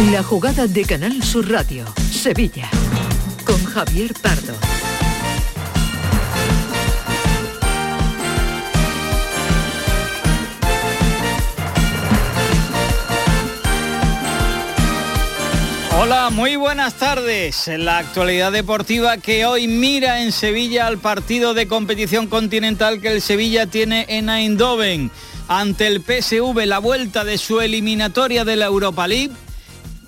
La jugada de Canal Sur Radio, Sevilla, con Javier Pardo. Hola, muy buenas tardes. La actualidad deportiva que hoy mira en Sevilla al partido de competición continental que el Sevilla tiene en Eindhoven ante el PSV, la vuelta de su eliminatoria de la Europa League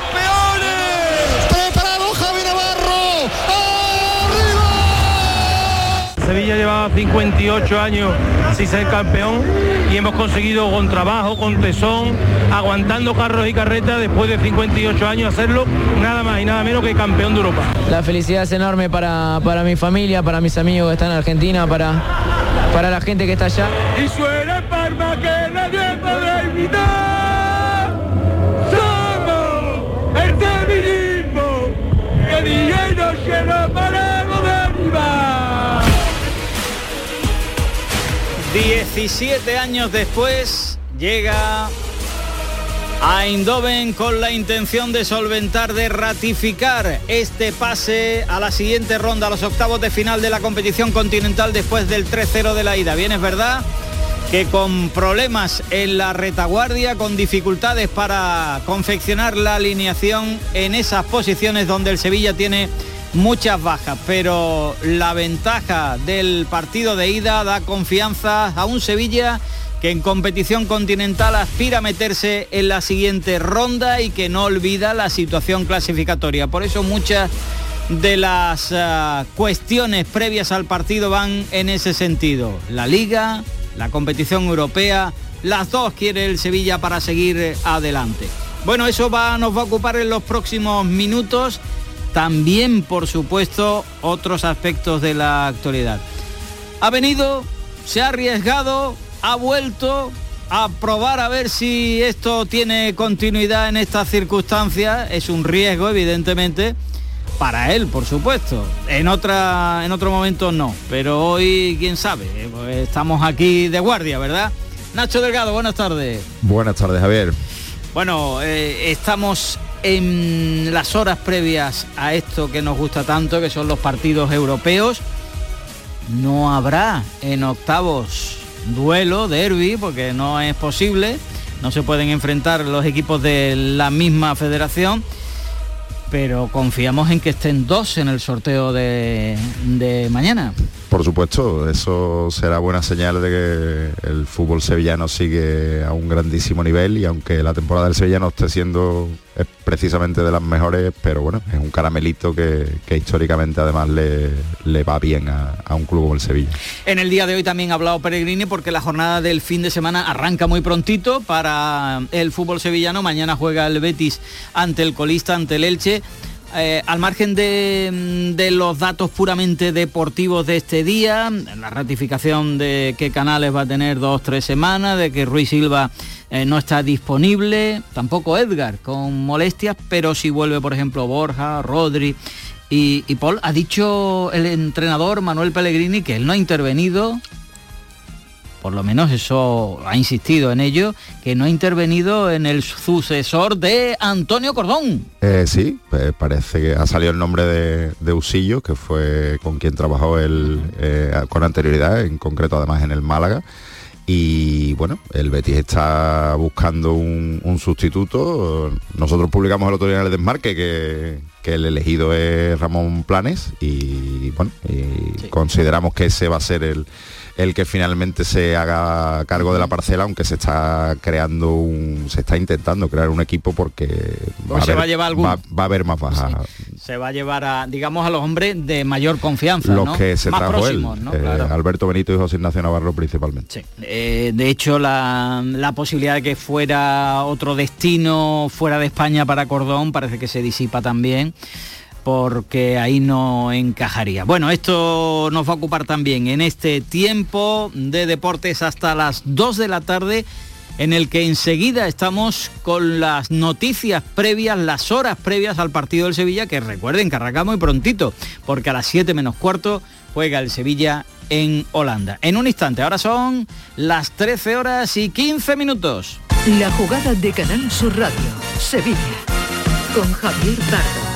campeones. Preparado Javi Navarro. Sevilla llevaba 58 años sin ser campeón y hemos conseguido con trabajo, con tesón, aguantando carros y carretas después de 58 años hacerlo nada más y nada menos que campeón de Europa. La felicidad es enorme para, para mi familia, para mis amigos que están en Argentina, para, para la gente que está allá. Y suena Parma que nadie podrá imitar. Noche no paramos de animar. 17 años después llega a Eindhoven con la intención de solventar, de ratificar este pase a la siguiente ronda, a los octavos de final de la competición continental después del 3-0 de la ida. Bien, es verdad que con problemas en la retaguardia, con dificultades para confeccionar la alineación en esas posiciones donde el Sevilla tiene muchas bajas, pero la ventaja del partido de ida da confianza a un Sevilla que en competición continental aspira a meterse en la siguiente ronda y que no olvida la situación clasificatoria. Por eso muchas de las uh, cuestiones previas al partido van en ese sentido. La liga, la competición europea, las dos quiere el Sevilla para seguir adelante. Bueno, eso va, nos va a ocupar en los próximos minutos también, por supuesto, otros aspectos de la actualidad. Ha venido, se ha arriesgado, ha vuelto a probar a ver si esto tiene continuidad en estas circunstancias. Es un riesgo, evidentemente, para él, por supuesto. En, otra, en otro momento no, pero hoy, quién sabe, estamos aquí de guardia, ¿verdad? Nacho Delgado, buenas tardes. Buenas tardes, Javier. Bueno, eh, estamos en las horas previas a esto que nos gusta tanto, que son los partidos europeos. No habrá en octavos duelo, derby, porque no es posible. No se pueden enfrentar los equipos de la misma federación. Pero confiamos en que estén dos en el sorteo de, de mañana. Por supuesto, eso será buena señal de que el fútbol sevillano sigue a un grandísimo nivel y aunque la temporada del Sevilla no esté siendo precisamente de las mejores, pero bueno, es un caramelito que, que históricamente además le, le va bien a, a, un club como el Sevilla. En el día de hoy también ha hablado Peregrini porque la jornada del fin de semana arranca muy prontito para el fútbol sevillano. Mañana juega el Betis ante el colista, ante el Elche. Eh, al margen de, de, los datos puramente deportivos de este día, la ratificación de que Canales va a tener dos, tres semanas, de que Ruiz Silva eh, no está disponible, tampoco Edgar con molestias, pero si vuelve, por ejemplo, Borja, Rodri y, y Paul, ha dicho el entrenador Manuel Pellegrini que él no ha intervenido por lo menos eso ha insistido en ello, que no ha intervenido en el sucesor de Antonio Cordón. Eh, sí, pues parece que ha salido el nombre de, de, Usillo, que fue con quien trabajó él eh, con anterioridad, en concreto además en el Málaga. Y bueno, el Betis está buscando un, un sustituto. Nosotros publicamos el otro día en el desmarque que, que el elegido es Ramón Planes y bueno, y sí. consideramos que ese va a ser el, el que finalmente se haga cargo de la parcela, aunque se está creando un, se está intentando crear un equipo porque Pues se va a llevar algún- va, va a haber más bajas. Se va a llevar a, digamos, a los hombres de mayor confianza, Los ¿no? que se Más trajo próximos, él, ¿no? eh, Claro. Alberto Benito y José Ignacio Navarro principalmente. Sí. Eh, de hecho, la, la posibilidad de que fuera otro destino fuera de España para Cordón parece que se disipa también porque ahí no encajaría. Bueno, esto nos va a ocupar también en este tiempo de deportes hasta las 2 de la tarde en el que enseguida estamos con las noticias previas, las horas previas al partido del Sevilla, que recuerden que arrancamos muy prontito, porque a las 7 menos cuarto juega el Sevilla en Holanda. En un instante, ahora son las 13 horas y 15 minutos. La jugada de Canal Sur Radio, Sevilla, con Javier Pardo.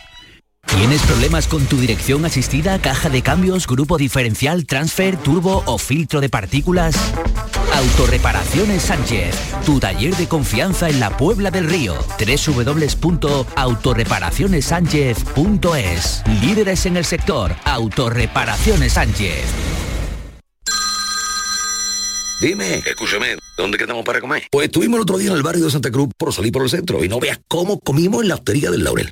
¿Tienes problemas con tu dirección asistida, caja de cambios, grupo diferencial, transfer, turbo o filtro de partículas? Autorreparaciones Sánchez, tu taller de confianza en la Puebla del Río. www.autorreparacionessánchez.es. Líderes en el sector, Autorreparaciones Sánchez. Dime, escúchame, ¿dónde quedamos para comer? Pues estuvimos el otro día en el barrio de Santa Cruz por salir por el centro y no veas cómo comimos en la hostería del Laurel.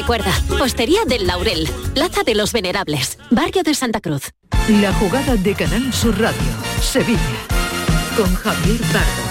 Recuerda, Hostería del Laurel, Plaza de los Venerables, Barrio de Santa Cruz. La jugada de Canal Sur Radio, Sevilla, con Javier Pardo.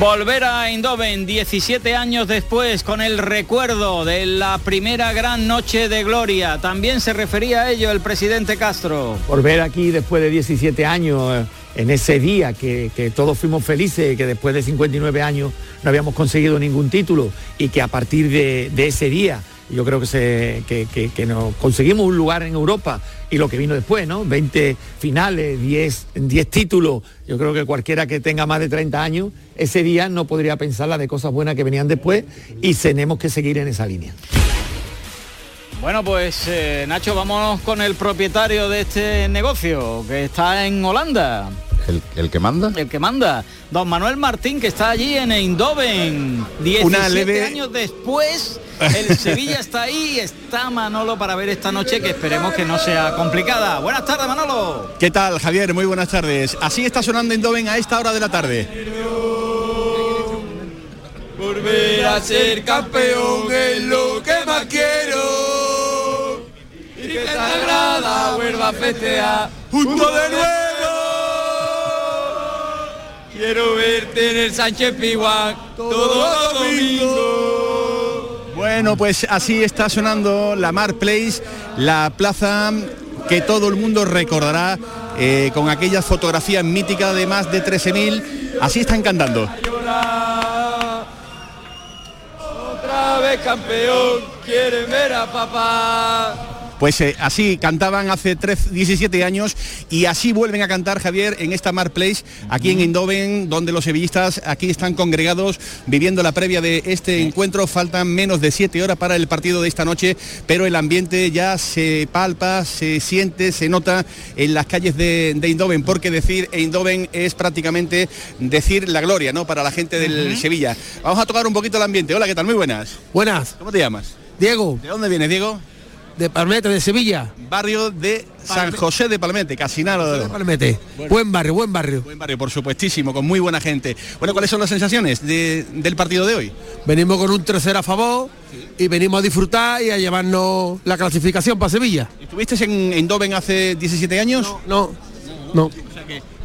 Volver a Eindhoven 17 años después con el recuerdo de la primera gran noche de gloria. También se refería a ello el presidente Castro. Volver aquí después de 17 años, eh, en ese día que, que todos fuimos felices, que después de 59 años no habíamos conseguido ningún título y que a partir de, de ese día yo creo que, se, que, que- que nos conseguimos un lugar en Europa y lo que vino después, ¿no? 20 finales, 10, 10 títulos. Yo creo que cualquiera que tenga más de 30 años, ese día no podría pensar la de cosas buenas que venían después y tenemos que seguir en esa línea. Bueno, pues eh, Nacho, vámonos con el propietario de este negocio, que está en Holanda. ¿El, el que manda? El que manda. Don Manuel Martín, que está allí en Eindhoven. 17 Una leve- años después, el Sevilla está ahí, está Manolo para ver esta noche, que esperemos que no sea complicada. Buenas tardes, Manolo. ¿Qué tal, Javier? Muy buenas tardes. Así está sonando Endoven a esta hora de la tarde. Volver a ser campeón es lo que más quiero. Y que Sagrada vuelva a festejar junto de nuevo. Quiero verte en el Sánchez Piguán todo domingo. Bueno, pues así está sonando la Mar Place, la plaza que todo el mundo recordará eh, con aquellas fotografías míticas de más de 13.000. Así están cantando. Otra vez campeón, quieren ver a papá. Pues eh, así cantaban hace 13, 17 años y así vuelven a cantar Javier en esta Mar Place, aquí en Eindhoven, donde los sevillistas aquí están congregados viviendo la previa de este encuentro. Faltan menos de 7 horas para el partido de esta noche, pero el ambiente ya se palpa, se siente, se nota en las calles de, de Eindhoven, porque decir Eindhoven es prácticamente decir la gloria, ¿no? Para la gente del Sevilla. Vamos a tocar un poquito el ambiente. Hola, ¿qué tal? Muy buenas. Buenas. ¿Cómo te llamas? Diego. ¿De dónde vienes, Diego? De Palmete, de Sevilla. Barrio de San José de Palmete, casi nada de Palmete. Buen barrio, buen barrio. Buen barrio, por supuestísimo, con muy buena gente. Bueno, ¿cuáles son las sensaciones de- del partido de hoy? Venimos con un tercer a favor y venimos a disfrutar y a llevarnos la clasificación para Sevilla. ¿Estuviste en Eindhoven hace 17 años? No. No.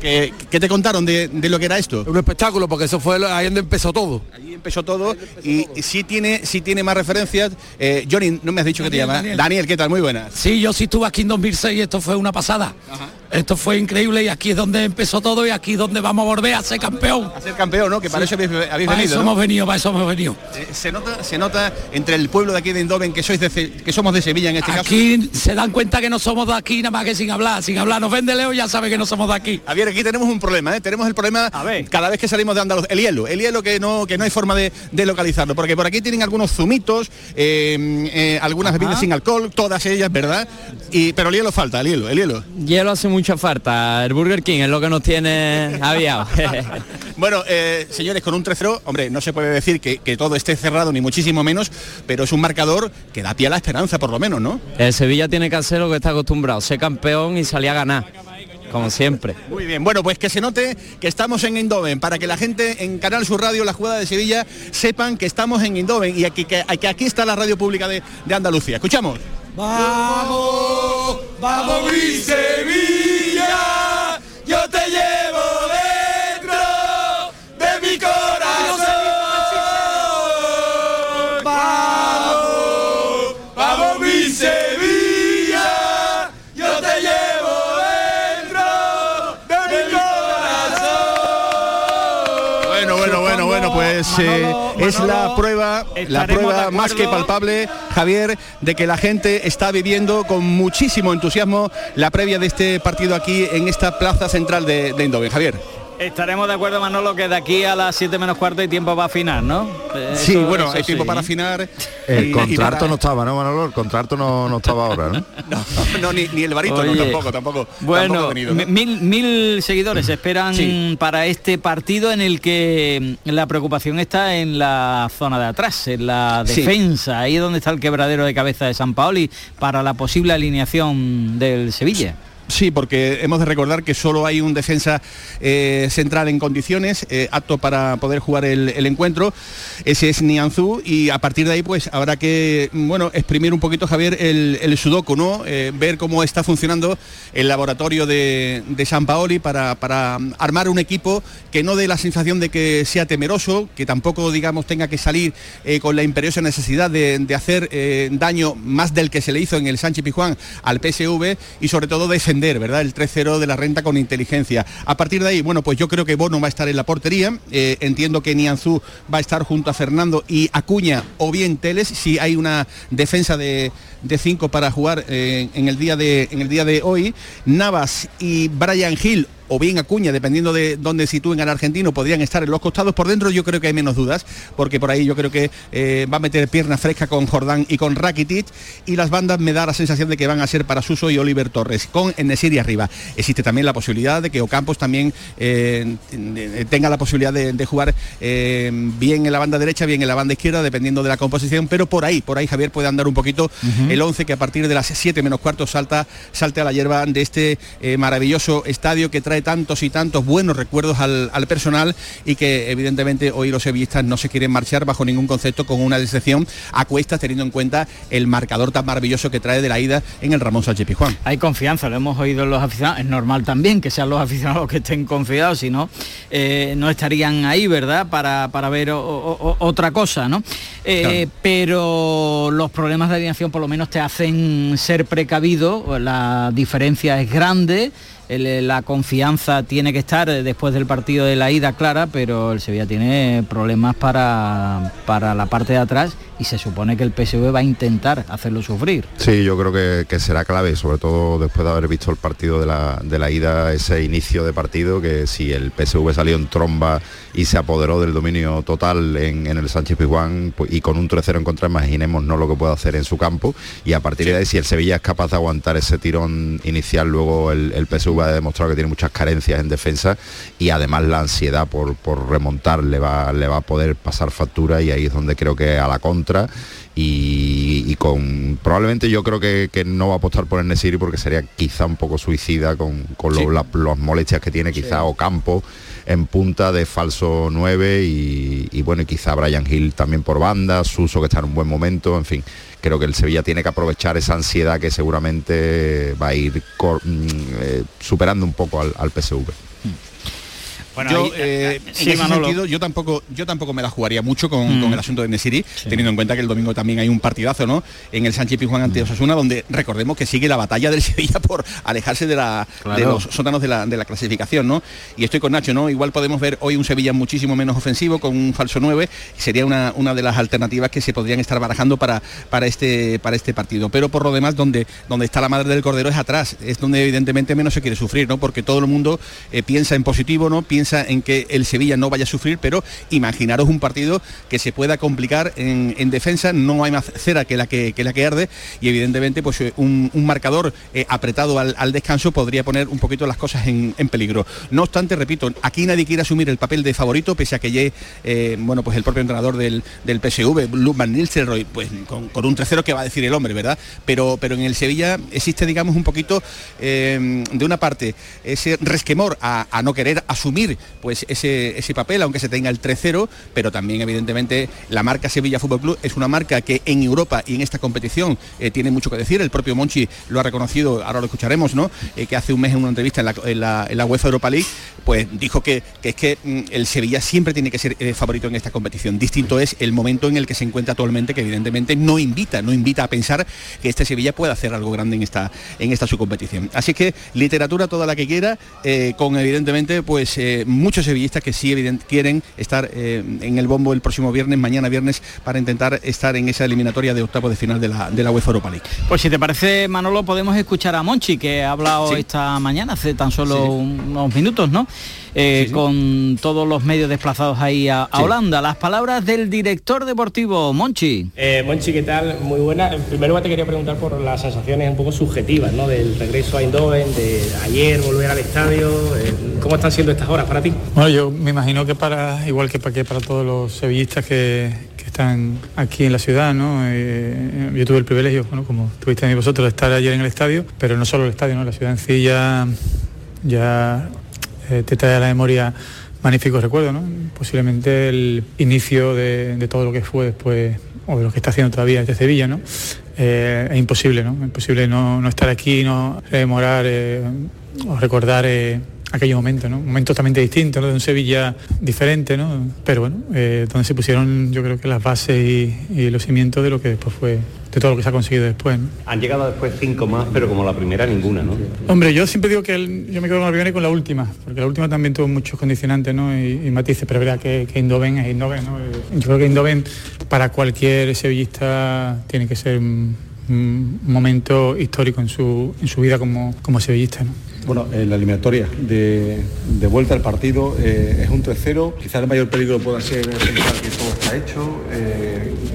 ¿Qué, qué te contaron de, de lo que era esto? Un espectáculo, porque eso fue ahí donde empezó todo. Allí empezó todo y, y sí tiene sí tiene más referencias. Eh, Johnny, no me has dicho que te llamas. Daniel. ¿qué tal? Muy buenas. Sí, yo sí estuve aquí en 2006 y esto fue una pasada. Esto fue increíble y aquí es donde empezó todo y aquí es donde vamos a volver a ser campeón. A ser campeón, ¿no? Que para Sí. eso habéis, habéis Para venido. eso ¿no? hemos venido, para eso hemos venido. Eh, se nota se nota entre el pueblo de aquí de Indoven que sois de que somos de Sevilla en este caso. Aquí se dan cuenta que no somos de aquí nada más que sin hablar. Sin hablar nos vende Leo ya sabe que no somos de aquí. A ver, aquí tenemos un problema, ¿eh? tenemos el problema cada vez que salimos de Andaluz, el hielo, el hielo que no que no hay forma de, de localizarlo, porque por aquí tienen algunos zumitos, eh, eh, algunas bebidas sin alcohol, todas ellas, ¿verdad? Y pero el hielo falta, el hielo, el hielo. Hielo hace mucha falta. El Burger King es lo que nos tiene aviado. Bueno, eh, señores, con un 3-0, hombre, no se puede decir que, que todo esté cerrado ni muchísimo menos, pero es un marcador que da pie a la esperanza, por lo menos, ¿no? El Sevilla tiene que hacer lo que está acostumbrado, ser campeón y salir a ganar, como siempre. Muy bien, bueno, pues que se note que estamos en Indoven, para que la gente en Canal Sur Radio, la jugada de Sevilla, sepan que estamos en Indoven y aquí, que, que aquí está la radio pública de, de Andalucía. Escuchamos. Vamos, vamos mi Sevilla, yo te llevo bueno, pues eh, es la prueba, la prueba más que palpable, Javier, de que la gente está viviendo con muchísimo entusiasmo la previa de este partido aquí en esta plaza central de, de Indoven. Javier. Estaremos de acuerdo, Manolo, que de aquí a las 7 menos cuarto hay tiempo para afinar, ¿no? Eh, Sí, eso- bueno, eso hay tiempo sí. para afinar. El y- y contrato para- no estaba, ¿no, Manolo? El contrato no, no estaba ahora, ¿no? No, ni, ni el barítono Oye, tampoco, tampoco. Bueno, venido, ¿no? mil, mil seguidores esperan Sí. para este partido en el que mm, la preocupación está en la zona de atrás, en la Sí. defensa, ahí es donde está el quebradero de cabeza de San Paoli para la posible alineación del Sevilla. Sí, porque hemos de recordar que solo hay un defensa eh, central en condiciones, eh, apto para poder jugar el, encuentro. Ese es Nianzú y a partir de ahí pues habrá que, mm, bueno, exprimir un poquito, Javier, el, el sudoku, ¿no? Eh, ver cómo está funcionando el laboratorio de, San Paoli para, para mm, armar un equipo que no dé la sensación de que sea temeroso, que tampoco, digamos, tenga que salir con la imperiosa necesidad de, hacer daño más del que se le hizo en el Sánchez Pijuán al PSV y sobre todo defender, ¿verdad? El 3-0 de la renta con inteligencia. A partir de ahí, bueno, pues yo creo que Bono va a estar en la portería. Eh, entiendo que Nianzú va a estar junto a Fernando y Acuña o bien Teles, si hay una defensa de, de cinco para jugar eh, en, el día de, en el día de hoy. Navas y Brian Hill o bien Acuña, dependiendo de dónde sitúen al argentino, podrían estar en los costados. Por dentro yo creo que hay menos dudas, porque por ahí yo creo que eh, va a meter pierna fresca con Jordán y con Rakitic, y las bandas me da la sensación de que van a ser para Suso y Oliver Torres, con Enesiri arriba. Existe también la posibilidad de que Ocampos también eh, tenga la posibilidad de, de jugar eh, bien en la banda derecha, bien en la banda izquierda, dependiendo de la composición, pero por ahí, por ahí Javier puede andar un poquito el 11 que a partir de las 7 menos cuarto salta, salte a la hierba de este maravilloso estadio que trae tantos y tantos buenos recuerdos al, al personal y que evidentemente hoy los sevillistas no se quieren marchar bajo ningún concepto con una decepción a cuestas teniendo en cuenta el marcador tan maravilloso que trae de la ida en el Ramón Sánchez Pizjuán. Hay confianza, lo hemos oído en los aficionados. Es normal también que sean los aficionados los que estén confiados, si no, eh, no estarían ahí, ¿verdad? Para, para ver o- o- o- otra cosa, ¿no? Eh, Pero los problemas de alineación por lo menos te hacen ser precavido, la diferencia es grande. El- la confianza tiene que estar eh, después del partido de la ida clara, pero el Sevilla tiene problemas para, para la parte de atrás y se supone que el PSV va a intentar hacerlo sufrir. Sí, yo creo que, que será clave, sobre todo después de haber visto el partido de la, de la ida, ese inicio de partido, que si el PSV salió en tromba y se apoderó del dominio total en, en el Sánchez Pizjuán pues, y con un 3-0 en contra, imaginemos no lo que puede hacer en su campo. Y a partir de ahí si el Sevilla es capaz de aguantar ese tirón inicial, luego el, el PSV ha demostrado que tiene muchas carencias en defensa y además la ansiedad por, por remontar le va, le va a poder pasar factura y ahí es donde creo que a la contra y, y con probablemente yo creo que, que no va a apostar por el Nesiri porque sería quizá un poco suicida con, con la- las molestias que tiene quizá Ocampo en punta de falso 9 y, y bueno, y quizá Brian Hill también por banda, Suso que está en un buen momento, en fin, creo que el Sevilla tiene que aprovechar esa ansiedad que seguramente va a ir mm, eh, superando un poco al, al PSV. Bueno, yo, ahí- eh, sí, en ese sentido, yo tampoco, yo tampoco me la jugaría mucho con, Mm. con el asunto de Nesiri, teniendo en cuenta que el domingo también hay un partidazo, ¿no? En el Sánchez Pizjuán Mm. ante Osasuna, donde recordemos que sigue la batalla del Sevilla por alejarse de, la, de los sótanos de la, de la clasificación, ¿no? Y estoy con Nacho, ¿no? Igual podemos ver hoy un Sevilla muchísimo menos ofensivo, con un falso 9, sería una, una de las alternativas que se podrían estar barajando para, para, este, para este partido. Pero por lo demás, donde, donde está la madre del cordero es atrás, es donde evidentemente menos se quiere sufrir, ¿no? Porque todo el mundo eh, piensa en positivo, ¿no? Piensa en que el Sevilla no vaya a sufrir, pero imaginaros un partido que se pueda complicar en, en defensa, no hay más cera que la que, la que arde y evidentemente pues eh, un, marcador eh, apretado al, descanso podría poner un poquito las cosas en, peligro. No obstante, repito, aquí nadie quiere asumir el papel de favorito, pese a que ya, eh, bueno, pues el propio entrenador del, PSV, Luke Van pues con, con un 3-0 que va a decir el hombre, ¿verdad? Pero, pero en el Sevilla existe, digamos, un poquito eh, de una parte ese resquemor a no querer asumir pues ese, ese papel, aunque se tenga el 3-0, pero también evidentemente la marca Sevilla Fútbol Club es una marca que en Europa y en esta competición eh, tiene mucho que decir. El propio Monchi lo ha reconocido, ahora lo escucharemos, ¿no? Eh, que hace un mes en una entrevista en la, en la- UEFA Europa League, pues dijo que, que es que mm, el Sevilla siempre tiene que ser eh, favorito en esta competición. Distinto es el momento en el que se encuentra actualmente, que evidentemente no invita, no invita a pensar que este Sevilla pueda hacer algo grande en esta, en esta subcompetición. Así que literatura toda la que quiera, con evidentemente pues eh, muchos sevillistas que sí evident- quieren estar eh, en el bombo el próximo viernes, mañana viernes, para intentar estar en esa eliminatoria de octavo de final de la, de la UEFA Europa League. Pues si te parece, Manolo, podemos escuchar a Monchi, que ha hablado esta mañana, hace tan solo unos minutos, ¿no? Eh, Con todos los medios desplazados ahí a, a Sí. Holanda. Las palabras del director deportivo, Monchi. Eh, Monchi, ¿qué tal? Muy buena. En primer lugar te quería preguntar por las sensaciones un poco subjetivas, ¿no? Del regreso a Eindhoven, de ayer volver al estadio. eh, ¿Cómo están siendo estas horas para ti? Bueno, yo me imagino que para, igual que para, que para todos los sevillistas que, que están aquí en la ciudad, ¿no? Eh, yo tuve el privilegio, bueno, como tuviste también vosotros, de estar ayer en el estadio, pero no solo el estadio, ¿no? La ciudad en sí ya, ya eh, te trae a la memoria magníficos recuerdos, ¿no? Posiblemente el inicio de, todo lo que fue después, o de lo que está haciendo todavía desde Sevilla, ¿no? Eh, es imposible, ¿no? Imposible no, no estar aquí, no rememorar eh, o recordar aquellos momentos, ¿no? Un momento totalmente distinto, ¿no? De un Sevilla diferente, ¿no? Pero bueno, eh, donde se pusieron yo creo que las bases y, y los cimientos de lo que después fue, de todo lo que se ha conseguido después, ¿no? Han llegado después cinco más, pero como la primera ninguna, ¿no? Hombre, yo siempre digo que el- yo me quedo con la primera y con la última, porque la última también tuvo muchos condicionantes ¿no? y, y matices, pero verdad que, que Indoven es Indoven. ¿no? Yo creo que Indoven para cualquier sevillista tiene que ser un, un momento histórico en su, en su vida como, como sevillista. ¿no? Bueno, en la eliminatoria de, de vuelta al partido eh, es un 3-0. Quizás el mayor peligro pueda ser pensar que todo está hecho. Eh,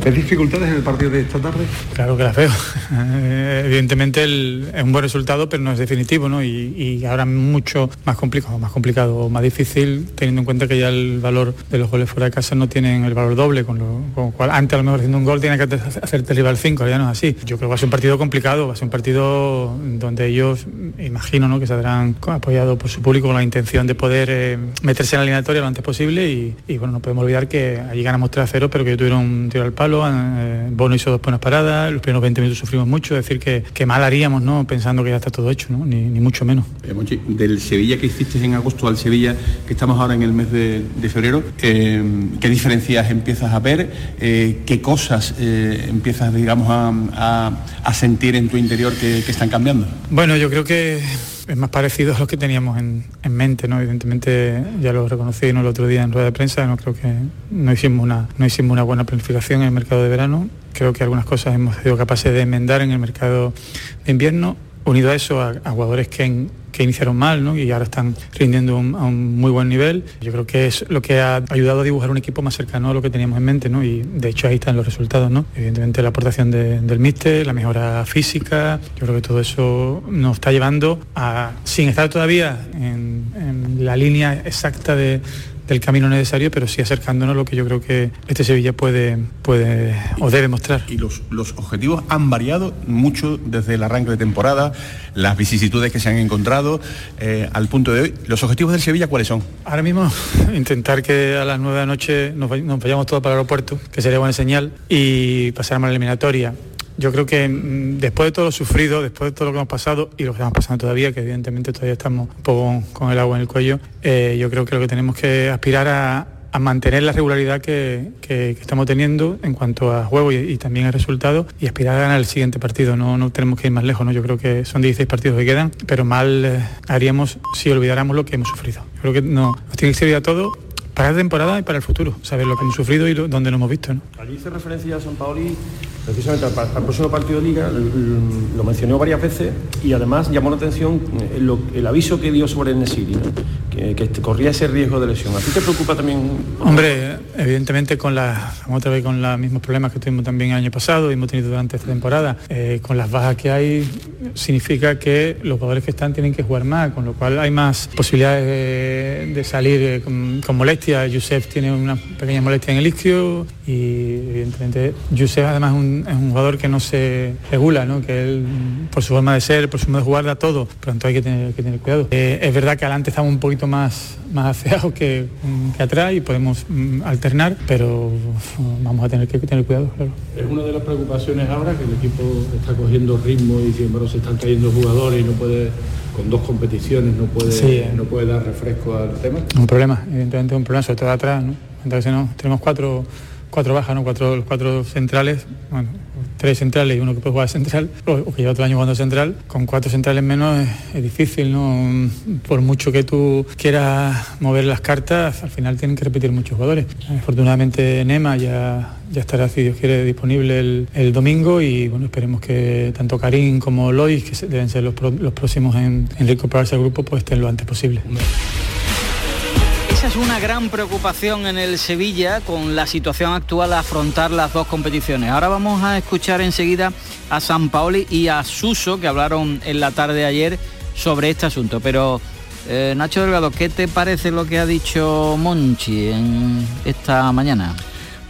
¿Ves dificultades en el partido de esta tarde? Claro que las veo. Evidentemente es un buen resultado, pero no es definitivo, ¿no? Y, y ahora mucho más complicado, más complicado, más difícil, teniendo en cuenta que ya el valor de los goles fuera de casa no tienen el valor doble, con lo, cual antes a lo mejor haciendo un gol tiene que hace- hacerte el rival 5, ya no es así. Yo creo que va a ser un partido complicado, va a ser un partido donde ellos, imagino, ¿no? que saldrán apoyados por su público con la intención de poder eh, meterse en la eliminatoria lo antes posible y, y, bueno, no podemos olvidar que allí ganamos 3 a 0, pero que tuvieron un tiro al palo, eh, Bono hizo dos buenas paradas, los primeros 20 minutos sufrimos mucho, es decir, que, que mal haríamos, ¿no? Pensando que ya está todo hecho, ¿no? Ni, ni mucho menos. Eh, Monchi, del Sevilla que hiciste en agosto al Sevilla que estamos ahora en el mes de, de febrero, eh, ¿qué diferencias empiezas a ver? Eh, ¿Qué cosas eh, empiezas, digamos, a, a- a sentir en tu interior que, que están cambiando? Bueno, yo creo que es más parecido a lo que teníamos en, en mente, ¿no? Evidentemente ya lo reconocí ¿no? el otro día en rueda de prensa, no creo que no hicimos una, no hicimos una buena planificación en el mercado de verano. Creo que algunas cosas hemos sido capaces de enmendar en el mercado de invierno. Unido a eso, a, a jugadores que, en- que iniciaron mal ¿no? y ahora están rindiendo a un muy buen nivel. Yo creo que es lo que ha ayudado a dibujar un equipo más cercano a lo que teníamos en mente ¿no? y de hecho ahí están los resultados. ¿no? Evidentemente la aportación de- del míster, la mejora física, yo creo que todo eso nos está llevando a, sin estar todavía en la línea exacta de, del camino necesario, pero sí acercándonos a lo que yo creo que este Sevilla puede, puede o debe mostrar. Y los, los objetivos han variado mucho desde el arranque de temporada, las vicisitudes que se han encontrado eh, al punto de hoy. ¿Los objetivos del Sevilla cuáles son? Ahora mismo intentar que a las 9 de la noche nos, nos vayamos todos para el aeropuerto, que sería buena señal, y pasar a la eliminatoria. Yo creo que mm, después de todo lo sufrido, después de todo lo que hemos pasado y lo que estamos pasando todavía, que evidentemente todavía estamos un poco con el agua en el cuello, eh, yo creo que lo que tenemos que aspirar a, mantener la regularidad que, estamos teniendo en cuanto a juego y, y también a resultados y aspirar a ganar el siguiente partido. No, no tenemos que ir más lejos, ¿no? Yo creo que son 16 partidos que quedan, pero mal eh, haríamos si olvidáramos lo que hemos sufrido. Yo creo que no, nos tiene que servir a todo para la temporada y para el futuro, saber lo que hemos sufrido y lo- dónde lo hemos visto. ¿no? Allí hice referencia a San Paoli precisamente al, próximo partido de Liga, l- l- lo mencionó varias veces y además llamó la atención eh, lo- el aviso que dio sobre el Nesiri, ¿no? que, que corría ese riesgo de lesión. ¿A ti te preocupa también? Hombre, evidentemente con la, vamos otra vez con los mismos problemas que tuvimos también el año pasado y hemos tenido durante esta temporada, eh, con las bajas que hay, significa que los jugadores que están tienen que jugar más, con lo cual hay más posibilidades de, salir eh, con, con molestia. Yusef tiene una pequeña molestia en el isquio y evidentemente Yusef además un, es un jugador que no se regula, ¿no? que él por su forma de ser, por su forma de jugar da todo, pero entonces hay que tener, que tener cuidado. Eh, es verdad que adelante estamos un poquito más, más afeados que, que atrás y podemos mm, alternar, pero vamos a tener que tener cuidado, claro. Es una de las preocupaciones ahora que el equipo está cogiendo ritmo y sin embargo se están cayendo jugadores y no puede, con dos competiciones, no puede, Sí. no puede dar refresco al tema. Un problema, evidentemente un problema, sobre todo atrás, ¿no? Entonces no, tenemos cuatro, cuatro bajas, ¿no? Cuatro, cuatro centrales, bueno, tres centrales y uno que puede jugar central, o, o que lleva el año jugando central, con cuatro centrales menos es, difícil, ¿no? Por mucho que tú quieras mover las cartas, al final tienen que repetir muchos jugadores. Afortunadamente Nema ya, ya estará, si Dios quiere, disponible el, domingo y bueno, esperemos que tanto Karim como Lois, que deben ser los, los próximos en, en recuperarse al grupo, pues estén lo antes posible. Es una gran preocupación en el Sevilla con la situación actual afrontar las dos competiciones. Ahora vamos a escuchar enseguida a San Paoli y a Suso que hablaron en la tarde de ayer sobre este asunto. Pero eh, Nacho Delgado, ¿qué te parece lo que ha dicho Monchi en esta mañana?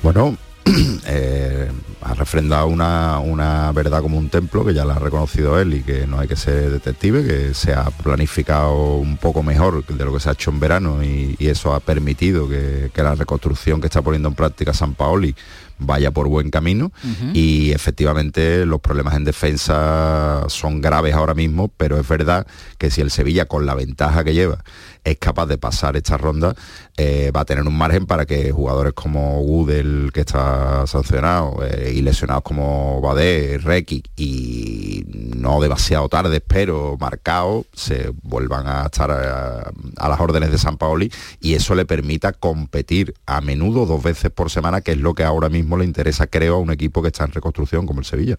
Bueno, eh, ha refrendado una, una verdad como un templo, que ya la ha reconocido él y que no hay que ser detective, que se ha planificado un poco mejor de lo que se ha hecho en verano y, y eso ha permitido que, que la reconstrucción que está poniendo en práctica San Paoli vaya por buen camino. Y efectivamente los problemas en defensa son graves ahora mismo, pero es verdad que si el Sevilla con la ventaja que lleva es capaz de pasar esta ronda, eh, va a tener un margen para que jugadores como Gudel, que está sancionado, eh, y lesionados como Badé, Rekic y no demasiado tarde, pero marcados, se vuelvan a estar a, las órdenes de San Paoli y eso le permita competir a menudo dos veces por semana, que es lo que ahora mismo le interesa, creo, a un equipo que está en reconstrucción como el Sevilla.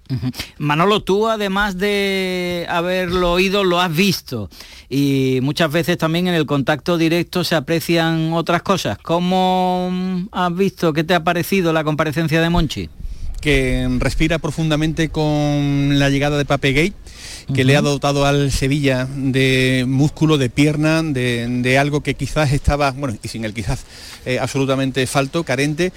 Manolo, tú además de haberlo oído, lo has visto. Y muchas veces también en el contacto directo se aprecian otras cosas. ¿Cómo has visto? ¿Qué te ha parecido la comparecencia de Monchi? Que respira profundamente con la llegada de Pape Gay, que le ha dotado al Sevilla de músculo, de pierna, de, de algo que quizás estaba, bueno, y sin el quizás eh, absolutamente falto, carente.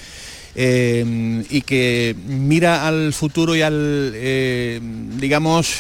eh, y que mira al futuro y al, eh, digamos,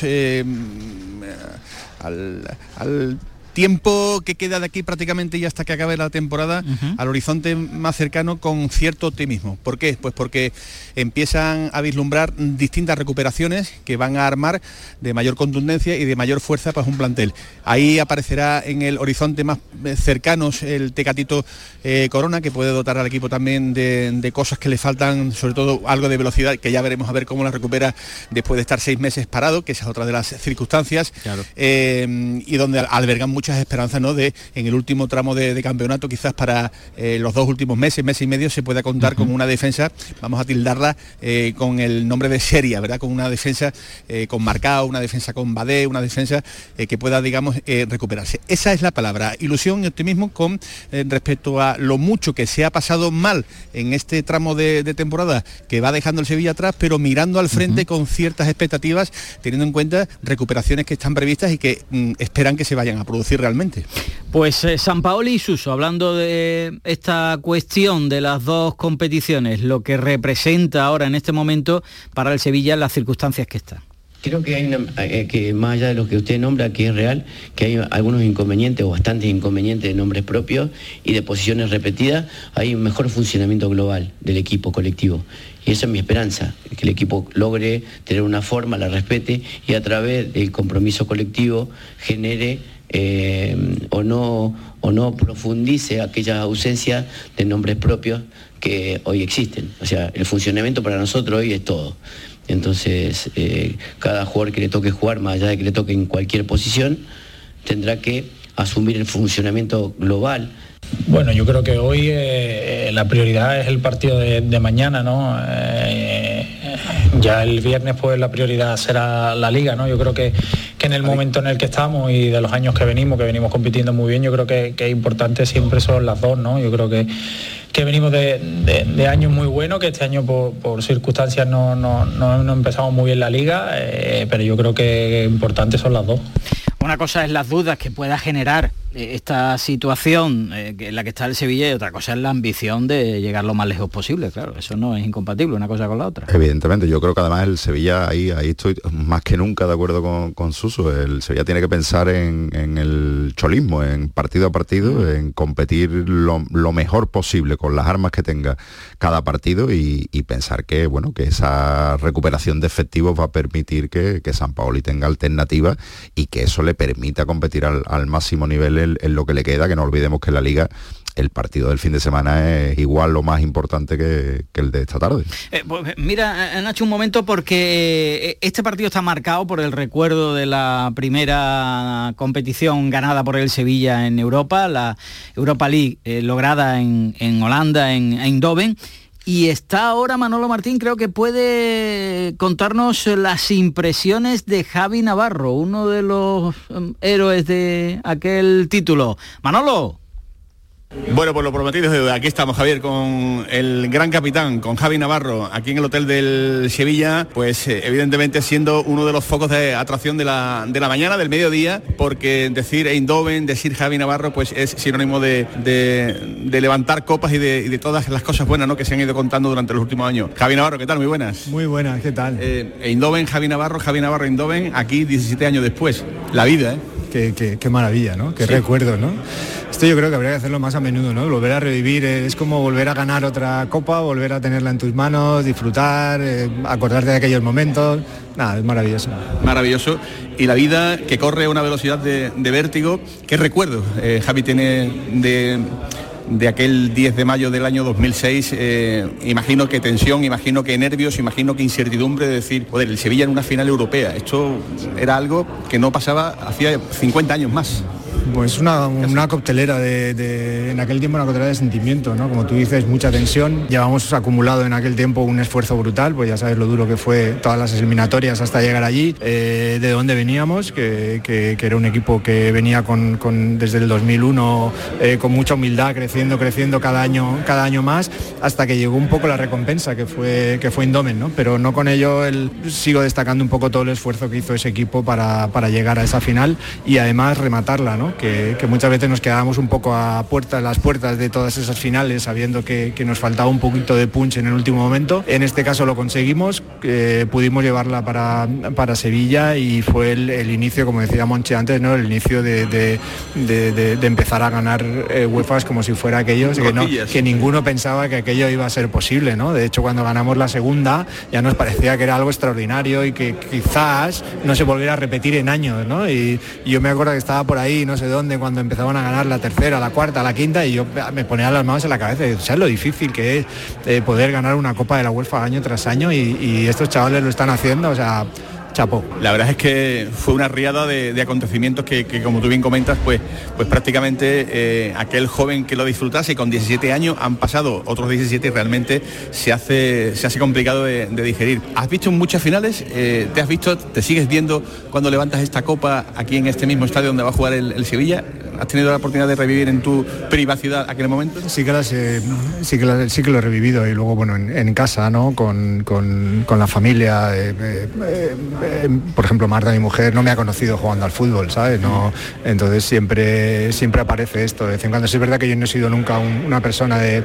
al, al tiempo que queda de aquí prácticamente y hasta que acabe la temporada al horizonte más cercano con cierto optimismo. ¿Por qué? Pues porque empiezan a vislumbrar distintas recuperaciones que van a armar de mayor contundencia y de mayor fuerza para un plantel. Ahí aparecerá en el horizonte más eh, cercanos el Tecatito eh, Corona, que puede dotar al equipo también de, de cosas que le faltan, sobre todo algo de velocidad, que ya veremos a ver cómo la recupera después de estar seis meses parado, que esa es otra de las circunstancias, eh, y donde albergan muchas esperanzas ¿no? de en el último tramo de, de campeonato, quizás para eh, los dos últimos meses, mes y medio, se pueda contar con una defensa, vamos a tildarla eh, con el nombre de seria, ¿verdad? Con una defensa eh, con Marcao, una defensa con Badé, una defensa que pueda, digamos, recuperarse. Esa es la palabra, ilusión y optimismo con respecto a lo mucho que se ha pasado mal en este tramo de, de temporada que va dejando el Sevilla atrás, pero mirando al frente con ciertas expectativas, teniendo en cuenta recuperaciones que están previstas y que mm, esperan que se vayan a producir. Realmente. Pues eh, San Paoli y Suso, hablando de esta cuestión de las dos competiciones, lo que representa ahora en este momento para el Sevilla las circunstancias que está. Creo que hay una, eh, que más allá de lo que usted nombra, que es real, que hay algunos inconvenientes o bastantes inconvenientes de nombres propios y de posiciones repetidas, hay un mejor funcionamiento global del equipo colectivo. Y esa es mi esperanza, que el equipo logre tener una forma, la respete y a través del compromiso colectivo genere eh, o, no, o no profundice aquellas ausencias de nombres propios que hoy existen. O sea, el funcionamiento para nosotros hoy es todo. Entonces, eh, cada jugador que le toque jugar, más allá de que le toque en cualquier posición, tendrá que asumir el funcionamiento global. Bueno, yo creo que hoy eh, la prioridad es el partido de, mañana, ¿no? Ya el viernes pues la prioridad será la liga, ¿no? Yo creo que, en el momento en el que estamos y de los años que venimos, que venimos compitiendo muy bien, yo creo que, que es importante siempre son las dos, ¿no? Yo creo que que venimos de, años muy buenos, que este año por, circunstancias no, no, empezamos muy bien la liga, eh, pero yo creo que importantes son las dos. Una cosa es las dudas que pueda generar esta situación eh, en la que está el Sevilla y otra cosa es la ambición de llegar lo más lejos posible, claro, eso no es incompatible una cosa con la otra. Evidentemente, yo creo que además el Sevilla, ahí, ahí estoy más que nunca de acuerdo con, con Suso, el Sevilla tiene que pensar en, el cholismo, en partido a partido, mm. en competir lo, mejor posible con las armas que tenga cada partido y, pensar que, bueno, que esa recuperación de efectivos va a permitir que, que San Paoli tenga alternativa y que eso le permita competir al, máximo nivel en, lo que le queda, que no olvidemos que la liga el partido del fin de semana es igual lo más importante que, el de esta tarde. Eh, pues, mira, eh, Nacho, un momento porque eh, este partido está marcado por el recuerdo de la primera competición ganada por el Sevilla en Europa, la Europa League lograda en, Holanda, en Eindhoven. Y está ahora Manolo Martín, creo que puede contarnos las impresiones de Javi Navarro, uno de los em, héroes de aquel título. Manolo. Bueno, por lo prometido aquí estamos, Javier, con el gran capitán, con Javi Navarro, aquí en el Hotel del Sevilla, pues eh, evidentemente siendo uno de los focos de atracción de la, mañana, del mediodía, porque decir Eindhoven, decir Javi Navarro, pues es sinónimo de, levantar copas y de, todas las cosas buenas ¿no? que se han ido contando durante los últimos años. Javi Navarro, ¿qué tal? Muy buenas. Muy buenas, ¿qué tal? Eh, Eindhoven, Javi Navarro, Javi Navarro, Eindhoven, aquí 17 años después. La vida, ¿eh? Qué, maravilla, ¿no? Qué recuerdo, ¿no? Esto yo creo que habría que hacerlo más a menudo, ¿no? Volver a revivir, eh, es como volver a ganar otra copa, volver a tenerla en tus manos, disfrutar, eh, acordarte de aquellos momentos. Nada, es maravilloso. Maravilloso. Y la vida que corre a una velocidad de, vértigo. ¿Qué recuerdo eh, Javi tiene de de aquel 10 de mayo del año 2006, imagino que tensión, imagino que nervios, imagino que incertidumbre de decir, joder, el Sevilla en una final europea. Esto era algo que no pasaba hacía 50 años más. Pues una, una coctelera de, en aquel tiempo una coctelera de sentimiento, ¿no? Como tú dices, mucha tensión. Llevamos acumulado en aquel tiempo un esfuerzo brutal, pues ya sabes lo duro que fue todas las eliminatorias hasta llegar allí, eh, de dónde veníamos, que, era un equipo que venía con, desde el 2001 eh, con mucha humildad, creciendo, creciendo cada año, cada año más, hasta que llegó un poco la recompensa que fue, que fue Indomen, ¿no? Pero no con ello el, sigo destacando un poco todo el esfuerzo que hizo ese equipo para, para llegar a esa final y además rematarla, ¿no? Que, muchas veces nos quedábamos un poco a puertas, las puertas de todas esas finales, sabiendo que, nos faltaba un poquito de punch en el último momento. En este caso lo conseguimos, eh, pudimos llevarla para, para Sevilla y fue el, inicio, como decía Monche antes, ¿no? el inicio de, empezar a ganar eh, UEFA como si fuera aquello, que, que ninguno pensaba que aquello iba a ser posible. ¿no? De hecho, cuando ganamos la segunda ya nos parecía que era algo extraordinario y que quizás no se volviera a repetir en años. ¿no? Y, y yo me acuerdo que estaba por ahí, no sé dónde, cuando empezaban a ganar la tercera, la cuarta, la quinta, y yo me ponía las manos en la cabeza. Y, ¿Sabes lo difícil que es eh, poder ganar una Copa de la UEFA año tras año? Y, y estos chavales lo están haciendo, o sea la verdad es que fue una riada de, acontecimientos que, como tú bien comentas, pues, pues prácticamente eh, aquel joven que lo disfrutase con 17 años han pasado otros 17 y realmente se hace, se hace complicado de, digerir. ¿Has visto muchas finales? Eh, ¿Te has visto, te sigues viendo cuando levantas esta copa aquí en este mismo estadio donde va a jugar el, Sevilla? ¿Has tenido la oportunidad de revivir en tu privacidad aquel momento? Sí que, las, sí que, las- sí que lo he revivido y luego, bueno, en, en casa, ¿no? Con, con- con la familia. Eh, por ejemplo, Marta, mi mujer, no me ha conocido jugando al fútbol, ¿sabes? No, entonces siempre, siempre aparece esto. De vez en cuando sí es verdad que yo no he sido nunca un- una persona de,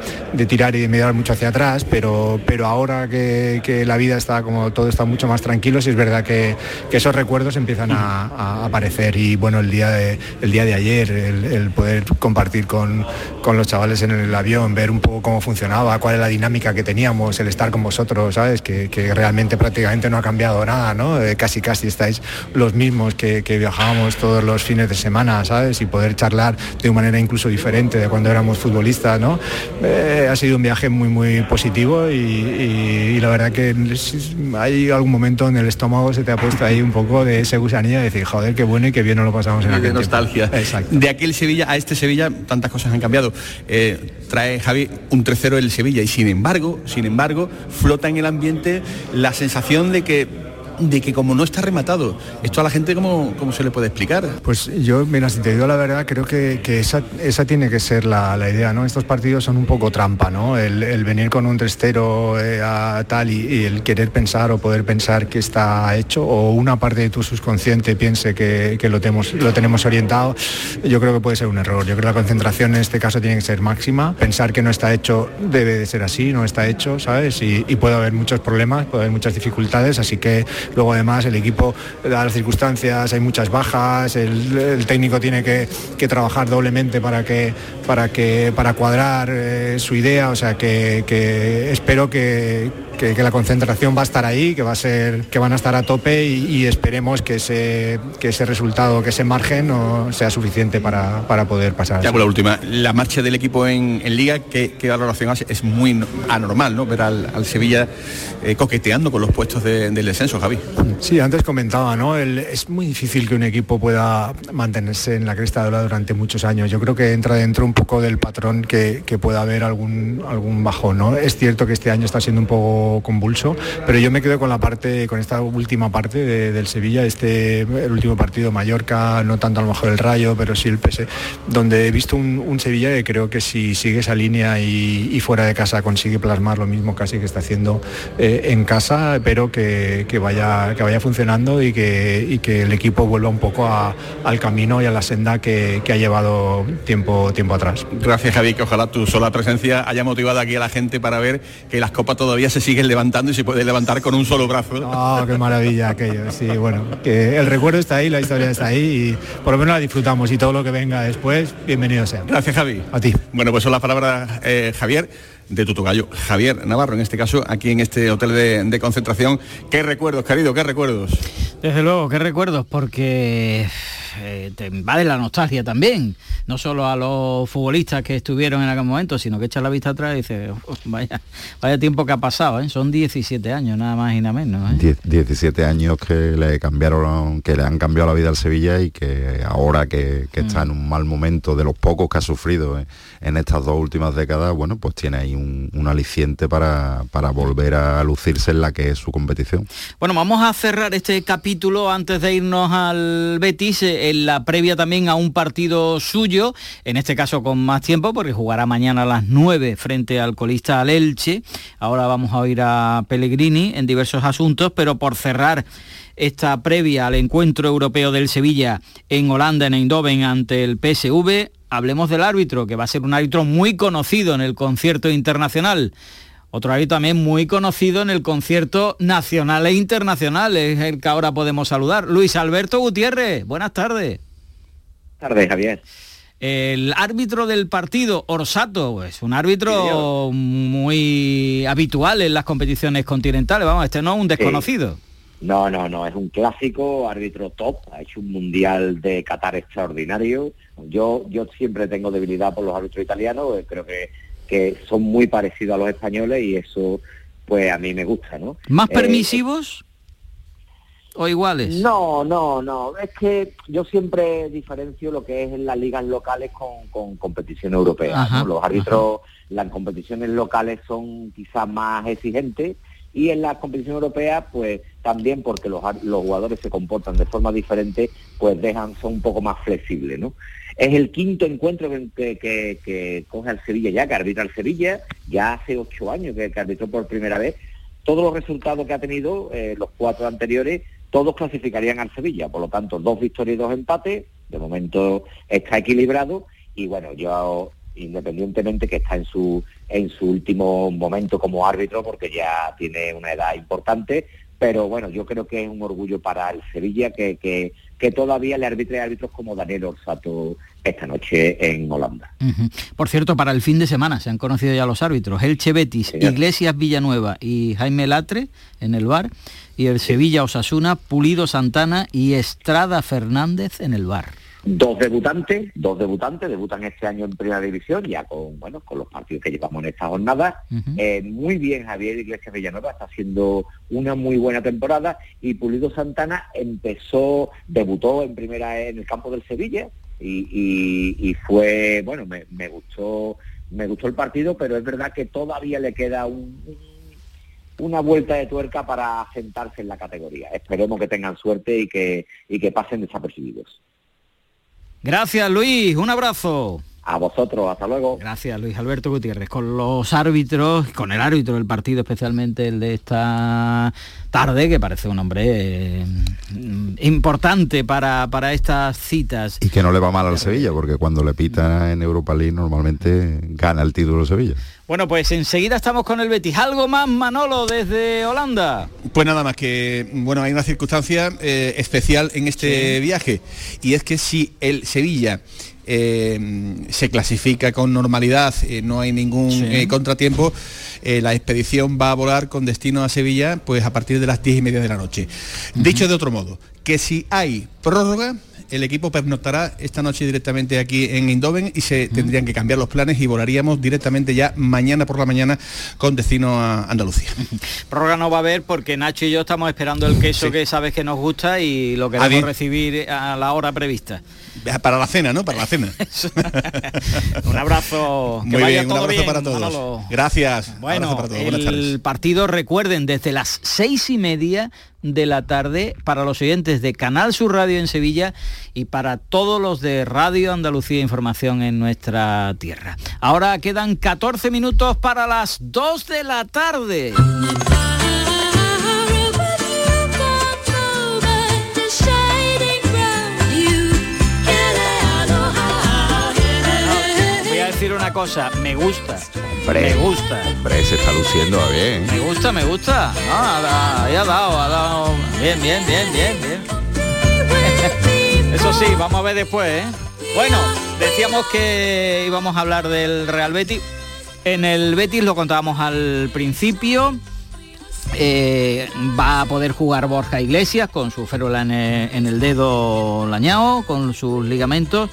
tirar y de mirar mucho hacia atrás, pero, pero ahora que, la vida está como todo está mucho más tranquilo, sí es verdad que, esos recuerdos empiezan a, aparecer. Y bueno, el día de, el día de ayer, el, el poder compartir con, con los chavales en el avión, ver un poco cómo funcionaba, cuál es la dinámica que teníamos, el estar con vosotros, ¿sabes? Que, que realmente prácticamente no ha cambiado nada, ¿no? Casi casi estáis los mismos que, que viajábamos todos los fines de semana, ¿sabes? Y poder charlar de una manera incluso diferente de cuando éramos futbolistas, ¿no? Eh, ha sido un viaje muy, muy positivo y, y- y la verdad que hay algún momento en el estómago se te ha puesto ahí un poco de ese gusanillo de decir, joder, qué bueno y qué bien nos lo pasamos en de aquel tiempo". nostalgia. De aquel Sevilla a este Sevilla, tantas cosas han cambiado. Eh, trae Javi un 3-0 el Sevilla y sin embargo, sin embargo, flota en el ambiente la sensación de que de que como no está rematado, esto a la gente cómo, cómo se le puede explicar. Pues yo, mira, si te digo la verdad, creo que, que esa, esa tiene que ser la, la idea, ¿no? Estos partidos son un poco trampa, ¿no? El, venir con un 3-0 eh, a tal y, el querer pensar o poder pensar que está hecho o una parte de tu subconsciente piense que, que lo, tenemos, lo tenemos orientado, yo creo que puede ser un error. Yo creo que la concentración en este caso tiene que ser máxima. Pensar que no está hecho debe de ser así, no está hecho, ¿sabes? Y puede haber muchos problemas, puede haber muchas dificultades, así que luego además el equipo, las circunstancias, hay muchas bajas, el, el técnico tiene que, que trabajar doblemente para que para que para cuadrar eh, su idea, o sea que, que espero que, que- que la concentración va a estar ahí, que va a ser, que van a estar a tope y, y esperemos que ese, que ese resultado, que ese margen no sea suficiente para, para poder pasar. Ya por la última, la marcha del equipo en, en Liga, ¿qué, qué valoración hace? Es muy no- anormal, ¿no? Ver al, al Sevilla eh, coqueteando con los puestos de- del descenso, Javi. Sí, antes comentaba, ¿no? El- es muy difícil que un equipo pueda mantenerse en la cresta de durante muchos años. Yo creo que entra dentro un poco del patrón que, que pueda haber algún, algún bajón, ¿no? Es cierto que este año está siendo un poco convulso, pero yo me quedo con la parte, con esta última parte de- del Sevilla, este el último partido Mallorca, no tanto a lo mejor el Rayo, pero sí el PS, donde he visto un, Sevilla que creo que si sigue esa línea y, fuera de casa consigue plasmar lo mismo casi que está haciendo eh, en casa, pero que, vaya, que vaya funcionando y que, el equipo vuelva un poco al camino y a la senda que, que ha llevado tiempo, tiempo atrás. Gracias, Javi, que ojalá tu sola presencia haya motivado aquí a la gente para ver que las copas todavía se siguen levantando y se puede levantar con un solo brazo. Oh, qué maravilla aquello, sí, bueno, que el recuerdo está ahí, la historia está ahí y por lo menos la disfrutamos y todo lo que venga después, bienvenido sea. Gracias, Javi. A ti. Bueno, pues son las palabras, eh, Javier, de tu tocayo, Javier Navarro, en este caso, aquí en este hotel de, de concentración. ¿Qué recuerdos, querido? ¿Qué recuerdos? Desde luego, qué recuerdos, porque eh, te invade la nostalgia también, no solo a los futbolistas que estuvieron en aquel momento, sino que echas la vista atrás y dices, "Oh, vaya, vaya tiempo que ha pasado, ¿eh? son 17 años, nada más y nada menos. ¿eh? Die- 17 años que le cambiaron, que le han cambiado la vida al Sevilla y que ahora que, que está en un mal momento de los pocos que ha sufrido en, en estas dos últimas décadas, bueno, pues tiene ahí un, un aliciente para, para volver a lucirse en la que es su competición. Bueno, vamos a cerrar este capítulo antes de irnos al Betis, eh, en la previa también a un partido suyo, en este caso con más tiempo, porque jugará mañana a las 9 frente al colista al Elche. Ahora vamos a oír a Pellegrini en diversos asuntos, pero por cerrar esta previa al encuentro europeo del Sevilla en Holanda, en Eindhoven, ante el PSV, hablemos del árbitro, que va a ser un árbitro muy conocido en el concierto internacional. Otro árbitro también muy conocido en el concierto nacional e internacional, es el que ahora podemos saludar. Luis Alberto Gutiérrez, buenas tardes. tardes, Javier. El árbitro del partido, Orsato, es un árbitro muy habitual en las competiciones continentales, vamos, este no es un desconocido. No, no, no, es un clásico, árbitro top, ha hecho un mundial de Qatar extraordinario. Yo, yo siempre tengo debilidad por los árbitros italianos, eh, creo que, que son muy parecidos a los españoles y eso pues a mí me gusta, ¿no? ¿Más Eh, permisivos o iguales? No, no, no. Es que yo siempre diferencio lo que es en las ligas locales con, con competición europea. Ajá, ¿no? Los árbitros, las competiciones locales son quizás más exigentes y en las competiciones europeas, pues también porque los, los jugadores se comportan de forma diferente, pues dejan, son un poco más flexibles, ¿no? Es el quinto encuentro que, coge al Sevilla ya, que arbitra al Sevilla, ya hace ocho años que, que arbitró por primera vez. Todos los resultados que ha tenido, eh, los cuatro anteriores, todos clasificarían al Sevilla. Por lo tanto, dos victorias y dos empates. De momento está equilibrado y bueno, yo independientemente que está en su en su último momento como árbitro porque ya tiene una edad importante, pero bueno, yo creo que es un orgullo para el Sevilla que, que, que todavía le arbitre árbitros como Daniel Orsato esta noche en Holanda. Por cierto, para el fin de semana se han conocido ya los árbitros. Elche Betis, Iglesias Villanueva y Jaime Latre en el bar. Y el Sevilla Osasuna, Pulido Santana y Estrada Fernández en el bar. Dos debutantes, dos debutantes, debutan este año en primera división, ya con bueno, con los partidos que llevamos en esta jornada. Eh, muy bien Javier Iglesias Villanueva, está haciendo una muy buena temporada y Pulido Santana empezó, debutó en primera en el campo del Sevilla y, y- y fue, bueno, me, me gustó, me gustó el partido, pero es verdad que todavía le queda un- un- una vuelta de tuerca para sentarse en la categoría. Esperemos que tengan suerte y que, y que pasen desapercibidos. Gracias Luis, un abrazo. A vosotros, hasta luego. Gracias Luis Alberto Gutiérrez. Con los árbitros, con el árbitro del partido, especialmente el de esta tarde, que parece un hombre eh, importante para, para estas citas. Y que no le va mal al Sevilla, porque cuando le pita en Europa League normalmente gana el título Sevilla. Bueno, pues enseguida estamos con el Betis. ¿Algo más, Manolo, desde Holanda? Pues nada más que, bueno, hay una circunstancia eh, especial en este viaje y es que si el Sevilla eh, se clasifica con normalidad, eh, no hay ningún Sí. eh, contratiempo, la expedición va a volar con destino a Sevilla pues a partir de las diez y media de la noche. Dicho de otro modo, que si hay prórroga, el equipo pernoctará esta noche directamente aquí en Indoven y se tendrían que cambiar los planes y volaríamos directamente ya mañana por la mañana con destino a Andalucía. Prórroga no va a haber porque Nacho y yo estamos esperando el queso Sí. que sabes que nos gusta y lo queremos recibir a la hora prevista. Para la cena, ¿no? Para la cena. Un abrazo. Que Muy vaya bien, un todo abrazo bien, para todos. Manolo. Gracias. Bueno, Abrazo para todos. Buenas el partido, recuerden, desde las seis y media de la tarde para los oyentes de Canal Sur Radio en Sevilla y para todos los de Radio Andalucía Información en nuestra tierra. Ahora quedan 14 minutos para las 2 de la tarde. Voy a decir una cosa, me gusta. Me gusta. Hombre, se está luciendo bien. Me gusta, me gusta. No, ha, da- ahí ha dado, ha dado. Bien, bien, bien, bien, bien. Eso sí, vamos a ver después, ¿eh? Bueno, decíamos que íbamos a hablar del Real Betis. En el Betis lo contábamos al principio. Eh, va a poder jugar Borja Iglesias con su férula en el, en el dedo lañado, con sus ligamentos.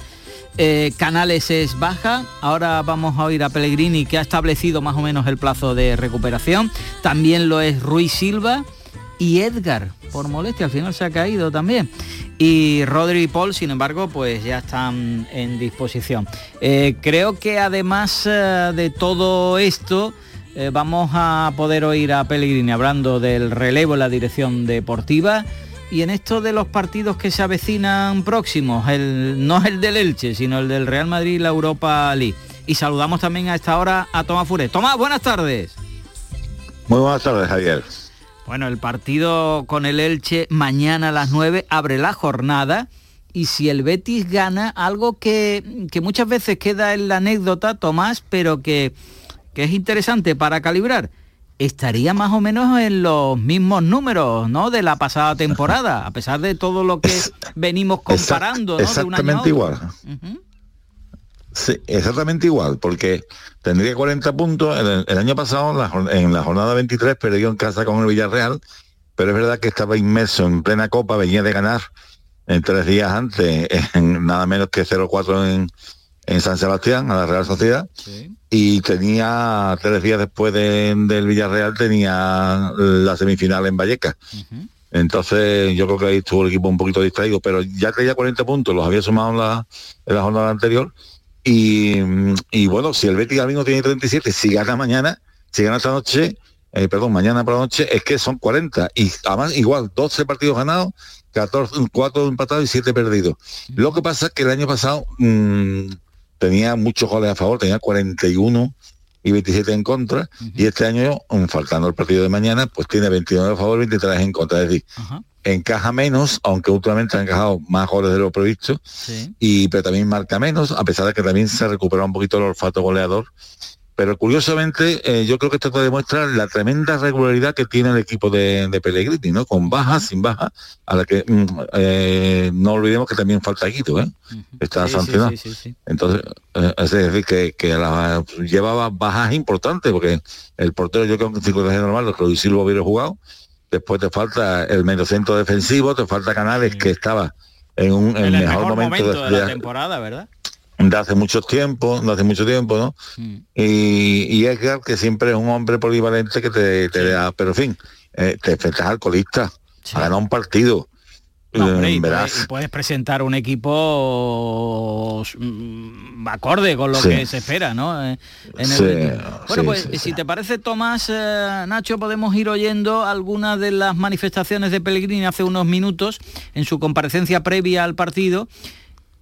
Eh, Canales es baja. Ahora vamos a oír a Pellegrini que ha establecido más o menos el plazo de recuperación. También lo es Ruiz Silva y Edgar por molestia. Al final se ha caído también. Y Rodri y Paul, sin embargo, pues ya están en disposición. Eh, creo que además eh, de todo esto, vamos a poder oír a Pellegrini hablando del relevo en la dirección deportiva y en esto de los partidos que se avecinan próximos, el, no el del Elche, sino el del Real Madrid y la Europa League. Y saludamos también a esta hora a Tomás Fure. Tomás, buenas tardes. Muy buenas tardes, Javier. Bueno, el partido con el Elche mañana a las 9 abre la jornada y si el Betis gana, algo que, que muchas veces queda en la anécdota, Tomás, pero que, que es interesante para calibrar, estaría más o menos en los mismos números ¿no? de la pasada temporada, a pesar de todo lo que venimos comparando ¿no? de un año a Exactamente otro. igual. Sí, exactamente igual, porque tendría 40 puntos. El, el año pasado, en la, jor- en la jornada 23, perdió en casa con el Villarreal, pero es verdad que estaba inmerso en plena copa, venía de ganar en tres días antes, en nada menos que 0-4 en, en San Sebastián, a la Real Sociedad. Y tenía, tres días después de- del Villarreal, tenía la semifinal en Vallecas. Entonces yo creo que ahí estuvo el equipo un poquito distraído, pero ya traía 40 puntos, los había sumado en la, en la jornada anterior. Y, y bueno, si el Betis ahora mismo tiene 37, si gana mañana, si gana esta noche, eh, perdón, mañana por la noche, es que son 40. Y además igual, 12 partidos ganados, 14, 4 empatados y 7 perdidos. Lo que pasa es que el año pasado mm, tenía muchos goles a favor, tenía 41 y 27 en contra, y este año, mm, faltando el partido de mañana, pues tiene 29 a favor y 23 en contra. Es decir, encaja menos, aunque últimamente ha encajado más goles de lo previsto, y pero también marca menos, a pesar de que también se recupera un poquito el olfato goleador. Pero curiosamente, eh, yo creo que esto te demuestra la tremenda regularidad que tiene el equipo de, de Pellegrini, ¿no? Con bajas, sin bajas, a la que mm, eh, no olvidemos que también falta Guido, ¿eh? Está Sí, sancionado. sí, sí, sí. Entonces, eh, es decir, que, que la- llevaba bajas importantes, porque el portero yo creo que en circunstancias normales, que Luis Silva hubiera jugado, después te falta el mediocentro defensivo, te falta Canales, que estaba en un en el mejor, mejor momento, momento de la temporada, ¿verdad? De hace mucho tiempo, de hace mucho tiempo, ¿no? Mm. Y, y Edgar, que siempre es un hombre polivalente que te, te da, pero en fin, eh, te enfrentas al colista, a ganar un partido. No, hombre, eh, y, puedes, presentar un equipo mm, acorde con lo Sí. que se espera, ¿no? Eh, en el Sí, Betis. Bueno, sí, pues si te parece, Tomás, eh, Nacho, podemos ir oyendo algunas de las manifestaciones de Pellegrini hace unos minutos en su comparecencia previa al partido.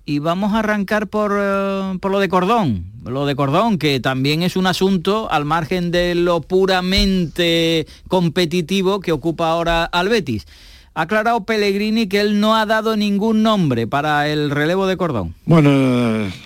Y vamos a arrancar por, eh, por lo de Cordón. Lo de Cordón, que también es un asunto al margen de lo puramente competitivo que ocupa ahora al Betis. Ha aclarado Pellegrini que él no ha dado ningún nombre para el relevo de Cordón. Bueno,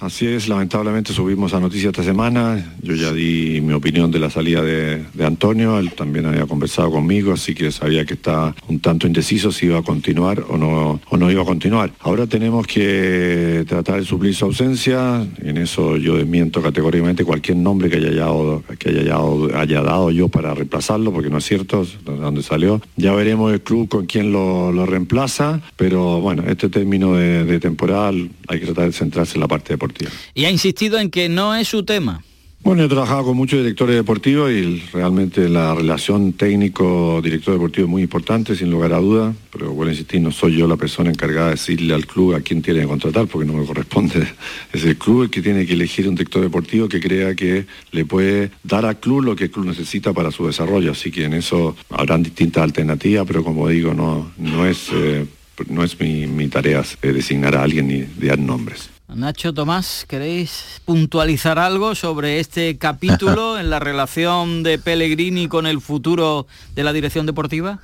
así es, lamentablemente subimos a noticia esta semana, yo ya di mi opinión de la salida de, Antonio, él también había conversado conmigo, así que sabía que está un tanto indeciso si iba a continuar o no, o no iba a continuar. Ahora tenemos que tratar de suplir su ausencia, en eso yo desmiento categóricamente cualquier nombre que haya dado, que haya dado, haya dado yo para reemplazarlo, porque no es cierto de dónde salió. Ya veremos el club con quién lo, reemplaza, pero bueno, este término de temporal hay que tratar de centrarse en la parte deportiva. Y ha insistido en que no es su tema. Bueno, he trabajado con muchos directores deportivos y realmente la relación técnico-director deportivo es muy importante, sin lugar a duda, pero vuelvo a insistir, no soy yo la persona encargada de decirle al club a quién tiene que contratar, porque no me corresponde. Es el club el que tiene que elegir un director deportivo que crea que le puede dar al club lo que el club necesita para su desarrollo, así que en eso habrán distintas alternativas, pero como digo, no, no es... eh, no es mi, mi tarea eh, designar a alguien ni dar nombres. Nacho, Tomás, ¿queréis puntualizar algo sobre este capítulo en la relación de Pellegrini con el futuro de la dirección deportiva?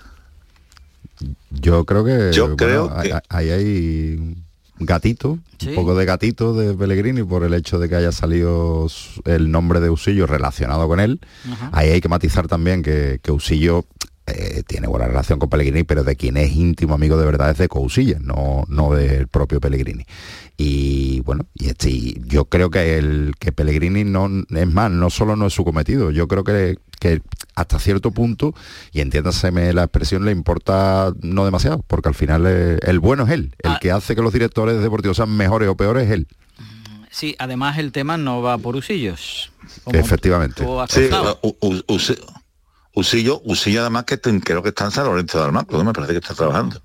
Yo creo que Yo bueno, creo ahí- que- ahí hay un gatito, Sí. un poco de gatito de Pellegrini por el hecho de que haya salido el nombre de Usillo relacionado con él. Ahí hay que matizar también que, que Usillo eh, tiene buena relación con Pellegrini, pero de quien es íntimo amigo de verdad es de Cousillas, no, no del propio Pellegrini. Y bueno, y este, y yo creo que el que Pellegrini no es más, no solo no es su cometido, yo creo que, que hasta cierto punto, y entiéndaseme la expresión, le importa no demasiado, porque al final el bueno es él, el que hace que los directores deportivos sean mejores o peores es él. Sí, además el tema no va por usillos. Efectivamente. Sí. U- U- Usillo, Usillo además que ten- creo que está en San Lorenzo de Almagro, ¿no? me parece que está trabajando.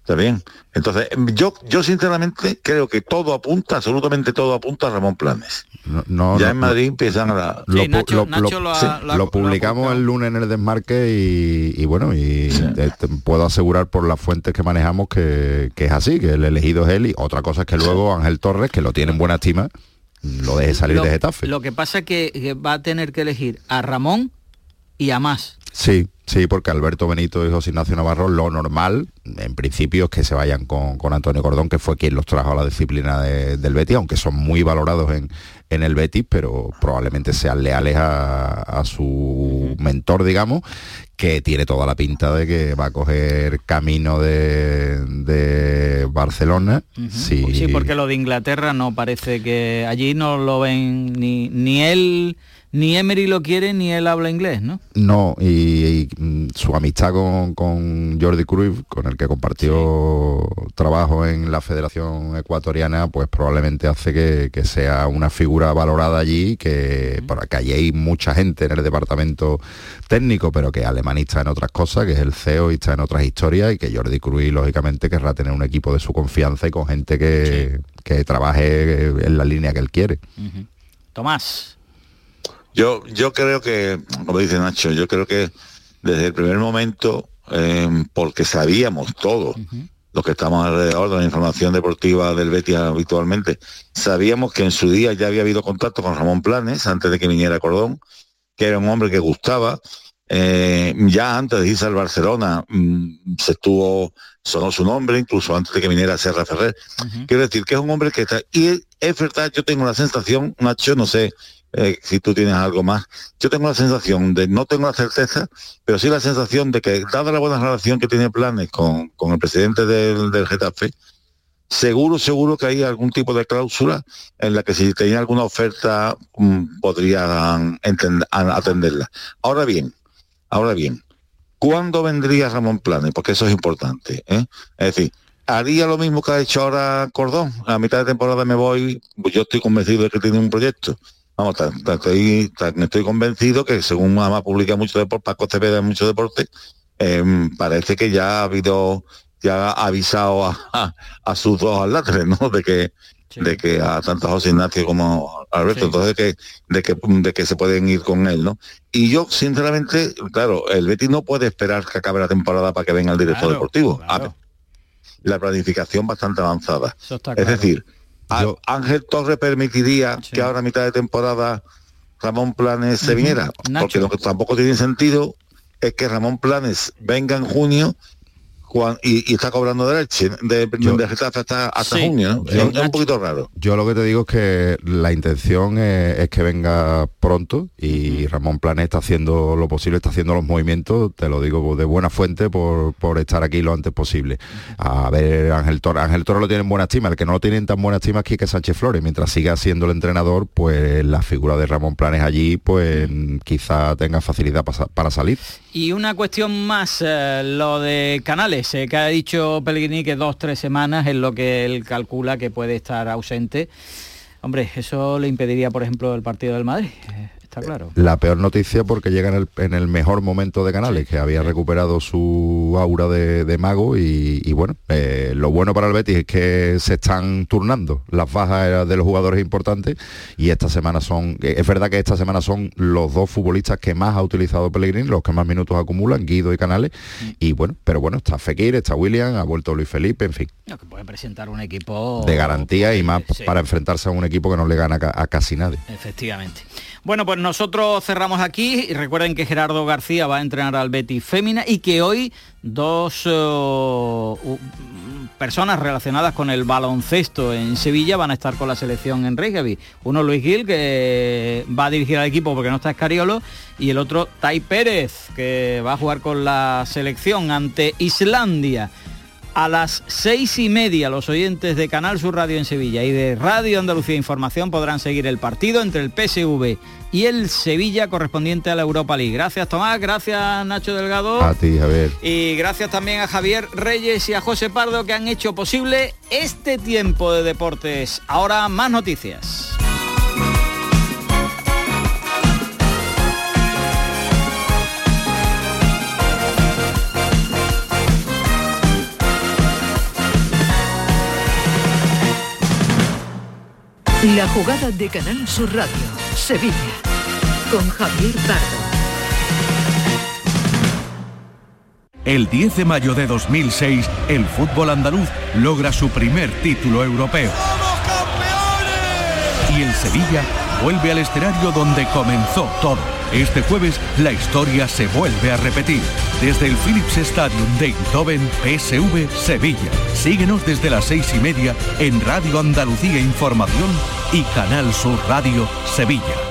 Está bien. Entonces, yo, yo sinceramente creo que todo apunta, absolutamente todo apunta a Ramón Planes. No, no, ya no, en. Madrid empiezan a la... Lo, pu- lo- lo- sí, lo publicamos el lunes en el desmarque y, y bueno, y te- te puedo asegurar por las fuentes que manejamos que, que es así, que el elegido es él y otra cosa es que luego Ángel Torres, que lo tiene en buena estima, lo deje salir lo, de Getafe. lo que pasa es que, que va a tener que elegir a Ramón y a más. Sí, sí, porque Alberto Benito y José Ignacio Navarro, lo normal, en principio, es que se vayan con, con Antonio Cordón, que fue quien los trajo a la disciplina de- del Betis, aunque son muy valorados en, en el Betis, pero probablemente sean leales a, a su mentor, digamos, que tiene toda la pinta de que va a coger camino de, de Barcelona. Sí, Sí, porque lo de Inglaterra no parece que allí no lo ven ni, ni él, ni Emery lo quiere, ni él habla inglés, ¿no? No, y, y, mm, su amistad con, con Jordi Cruyff, con el que compartió trabajo en la Federación Ecuatoriana, pues probablemente hace que, que sea una figura valorada allí, que para que allí hay mucha gente en el departamento técnico, pero que es alemanista en otras cosas, que es el CEO y está en otras historias, y que Jordi Cruyff, lógicamente, querrá tener un equipo de su confianza y con gente que, que trabaje en la línea que él quiere. Tomás. Yo, yo creo que, como dice Nacho, yo creo que desde el primer momento, eh, porque sabíamos todo, los que estamos alrededor de la información deportiva del Betis habitualmente, sabíamos que en su día ya había habido contacto con Ramón Planes antes de que viniera Cordón, que era un hombre que gustaba. Eh, ya antes de irse al Barcelona mm, se estuvo, sonó su nombre, incluso antes de que viniera Serra Ferrer. Quiero decir que es un hombre que está... Y es verdad, yo tengo la sensación, Nacho, no sé eh, si tú tienes algo más, yo tengo la sensación de, no tengo la certeza, pero sí la sensación de que, dada la buena relación que tiene Planes con, con el presidente del, del Getafe, seguro, seguro que hay algún tipo de cláusula en la que si tenía alguna oferta mm, podrían atenderla. Ahora bien, ahora bien, ¿cuándo vendría Ramón Planes? Porque eso es importante. ¿eh? Es decir, ¿haría lo mismo que ha hecho ahora Cordón? A mitad de temporada me voy, pues yo estoy convencido de que tiene un proyecto. Vamos, estoy, estoy convencido que según además publica mucho deporte, Paco Cepeda mucho deporte, em, parece que ya ha habido, ya ha avisado a, a- a sus dos atletas, ¿no? De que, de que a tanto José Ignacio como a Alberto, entonces que, de que, de que se pueden ir con él, ¿no? Y yo, sinceramente, claro, el Betis no puede esperar que acabe la temporada para que venga el director deportivo. A- La planificación bastante avanzada. es decir, a- Ángel Torres permitiría que ahora a mitad de temporada Ramón Planes se viniera, porque lo que tampoco tiene sentido es que Ramón Planes venga en junio cuan- y, y está cobrando derecho de, de Getafe hasta, hasta Sí. junio, ¿no? Yo- es, es un poquito raro. Yo lo que te digo es que la intención es, es que venga pronto y Ramón Planes está haciendo lo posible, está haciendo los movimientos, te lo digo de buena fuente por, por estar aquí lo antes posible. A ver, Ángel Toro, Ángel Toro lo tiene en buena estima, el que no lo tiene en tan buena estima es Quique Sánchez Flores, mientras siga siendo el entrenador, pues la figura de Ramón Planes allí, pues quizá tenga facilidad para, para salir. Y una cuestión más, eh, lo de Canales, eh, que ha dicho Pellegrini que dos, tres semanas es lo que él calcula que puede estar ausente. Hombre, eso le impediría, por ejemplo, el partido del Madrid, eh, está claro. La peor noticia porque llega en el, en el mejor momento de Canales, que había recuperado su aura de, de mago y, y bueno, eh, lo bueno para el Betis es que se están turnando las bajas de los jugadores importantes y esta semana son, eh, es verdad que esta semana son los dos futbolistas que más ha utilizado Pellegrini, los que más minutos acumulan, Guido y Canales, y bueno, pero bueno, está Fekir, está William, ha vuelto Luis Felipe, en fin, No, que puede presentar un equipo de garantía y más sí. para enfrentarse a un equipo que no le gana a casi nadie. Efectivamente. Bueno, pues nosotros cerramos aquí y recuerden que Gerardo García va a entrenar al Betis Fémina y que hoy dos eh, personas relacionadas con el baloncesto en Sevilla van a estar con la selección en Reykjavik. Uno Luis Gil, que va a dirigir al equipo porque no está Escariolo, y el otro Tai Pérez, que va a jugar con la selección ante Islandia. A las seis y media los oyentes de Canal Sur Radio en Sevilla y de Radio Andalucía Información podrán seguir el partido entre el PSV y el Sevilla correspondiente a la Europa League. Gracias Tomás, gracias Nacho Delgado. A ti, Javier. Y gracias también a Javier Reyes y a José Pardo que han hecho posible este tiempo de deportes. Ahora más noticias. La jugada de Canal Sur Radio, Sevilla, con Javier Pardo. El 10 de mayo de 2006, el fútbol andaluz logra su primer título europeo. Y el Sevilla vuelve al escenario donde comenzó todo. Este jueves la historia se vuelve a repetir. Desde el Philips Stadium de Eindhoven, PSV Sevilla. Síguenos desde las seis y media en Radio Andalucía Información y Canal Sur Radio Sevilla.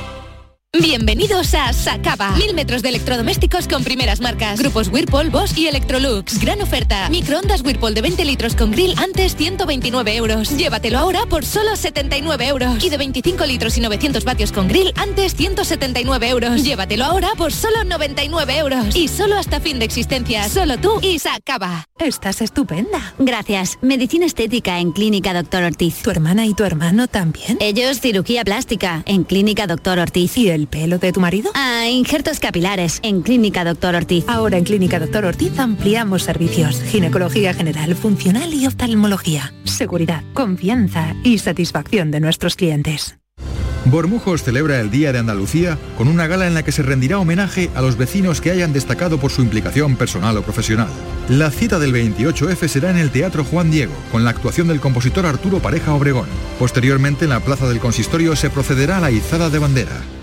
Bienvenidos a Sacaba. Mil metros de electrodomésticos con primeras marcas. Grupos Whirlpool, Bosch y Electrolux. Gran oferta. Microondas Whirlpool de 20 litros con grill antes 129 euros. Llévatelo ahora por solo 79 euros. Y de 25 litros y 900 vatios con grill antes 179 euros. Llévatelo ahora por solo 99 euros. Y solo hasta fin de existencia. Solo tú y Sacaba. Estás estupenda. Gracias. Medicina estética en Clínica Doctor Ortiz. ¿Tu hermana y tu hermano también? Ellos cirugía plástica en Clínica Doctor Ortiz. ¿Y el pelo de tu marido? Ah, injertos capilares en Clínica Doctor Ortiz. Ahora en Clínica Doctor Ortiz ampliamos servicios. Ginecología general, funcional y oftalmología. Seguridad, confianza y satisfacción de nuestros clientes. Bormujos celebra el Día de Andalucía con una gala en la que se rendirá homenaje a los vecinos que hayan destacado por su implicación personal o profesional. La cita del 28F será en el Teatro Juan Diego, con la actuación del compositor Arturo Pareja Obregón. Posteriormente, en la Plaza del Consistorio se procederá a la izada de bandera.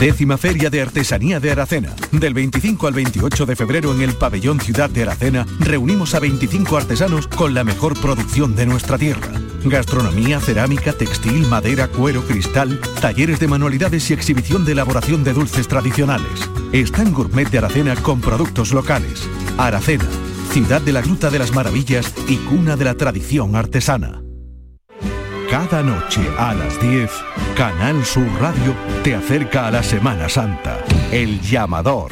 Décima Feria de Artesanía de Aracena. Del 25 al 28 de febrero en el Pabellón Ciudad de Aracena reunimos a 25 artesanos con la mejor producción de nuestra tierra. Gastronomía, cerámica, textil, madera, cuero, cristal, talleres de manualidades y exhibición de elaboración de dulces tradicionales. Stand Gourmet de Aracena con productos locales. Aracena, ciudad de la Gruta de las Maravillas y cuna de la tradición artesana. Cada noche a las 10, Canal Sur Radio te acerca a la Semana Santa. El llamador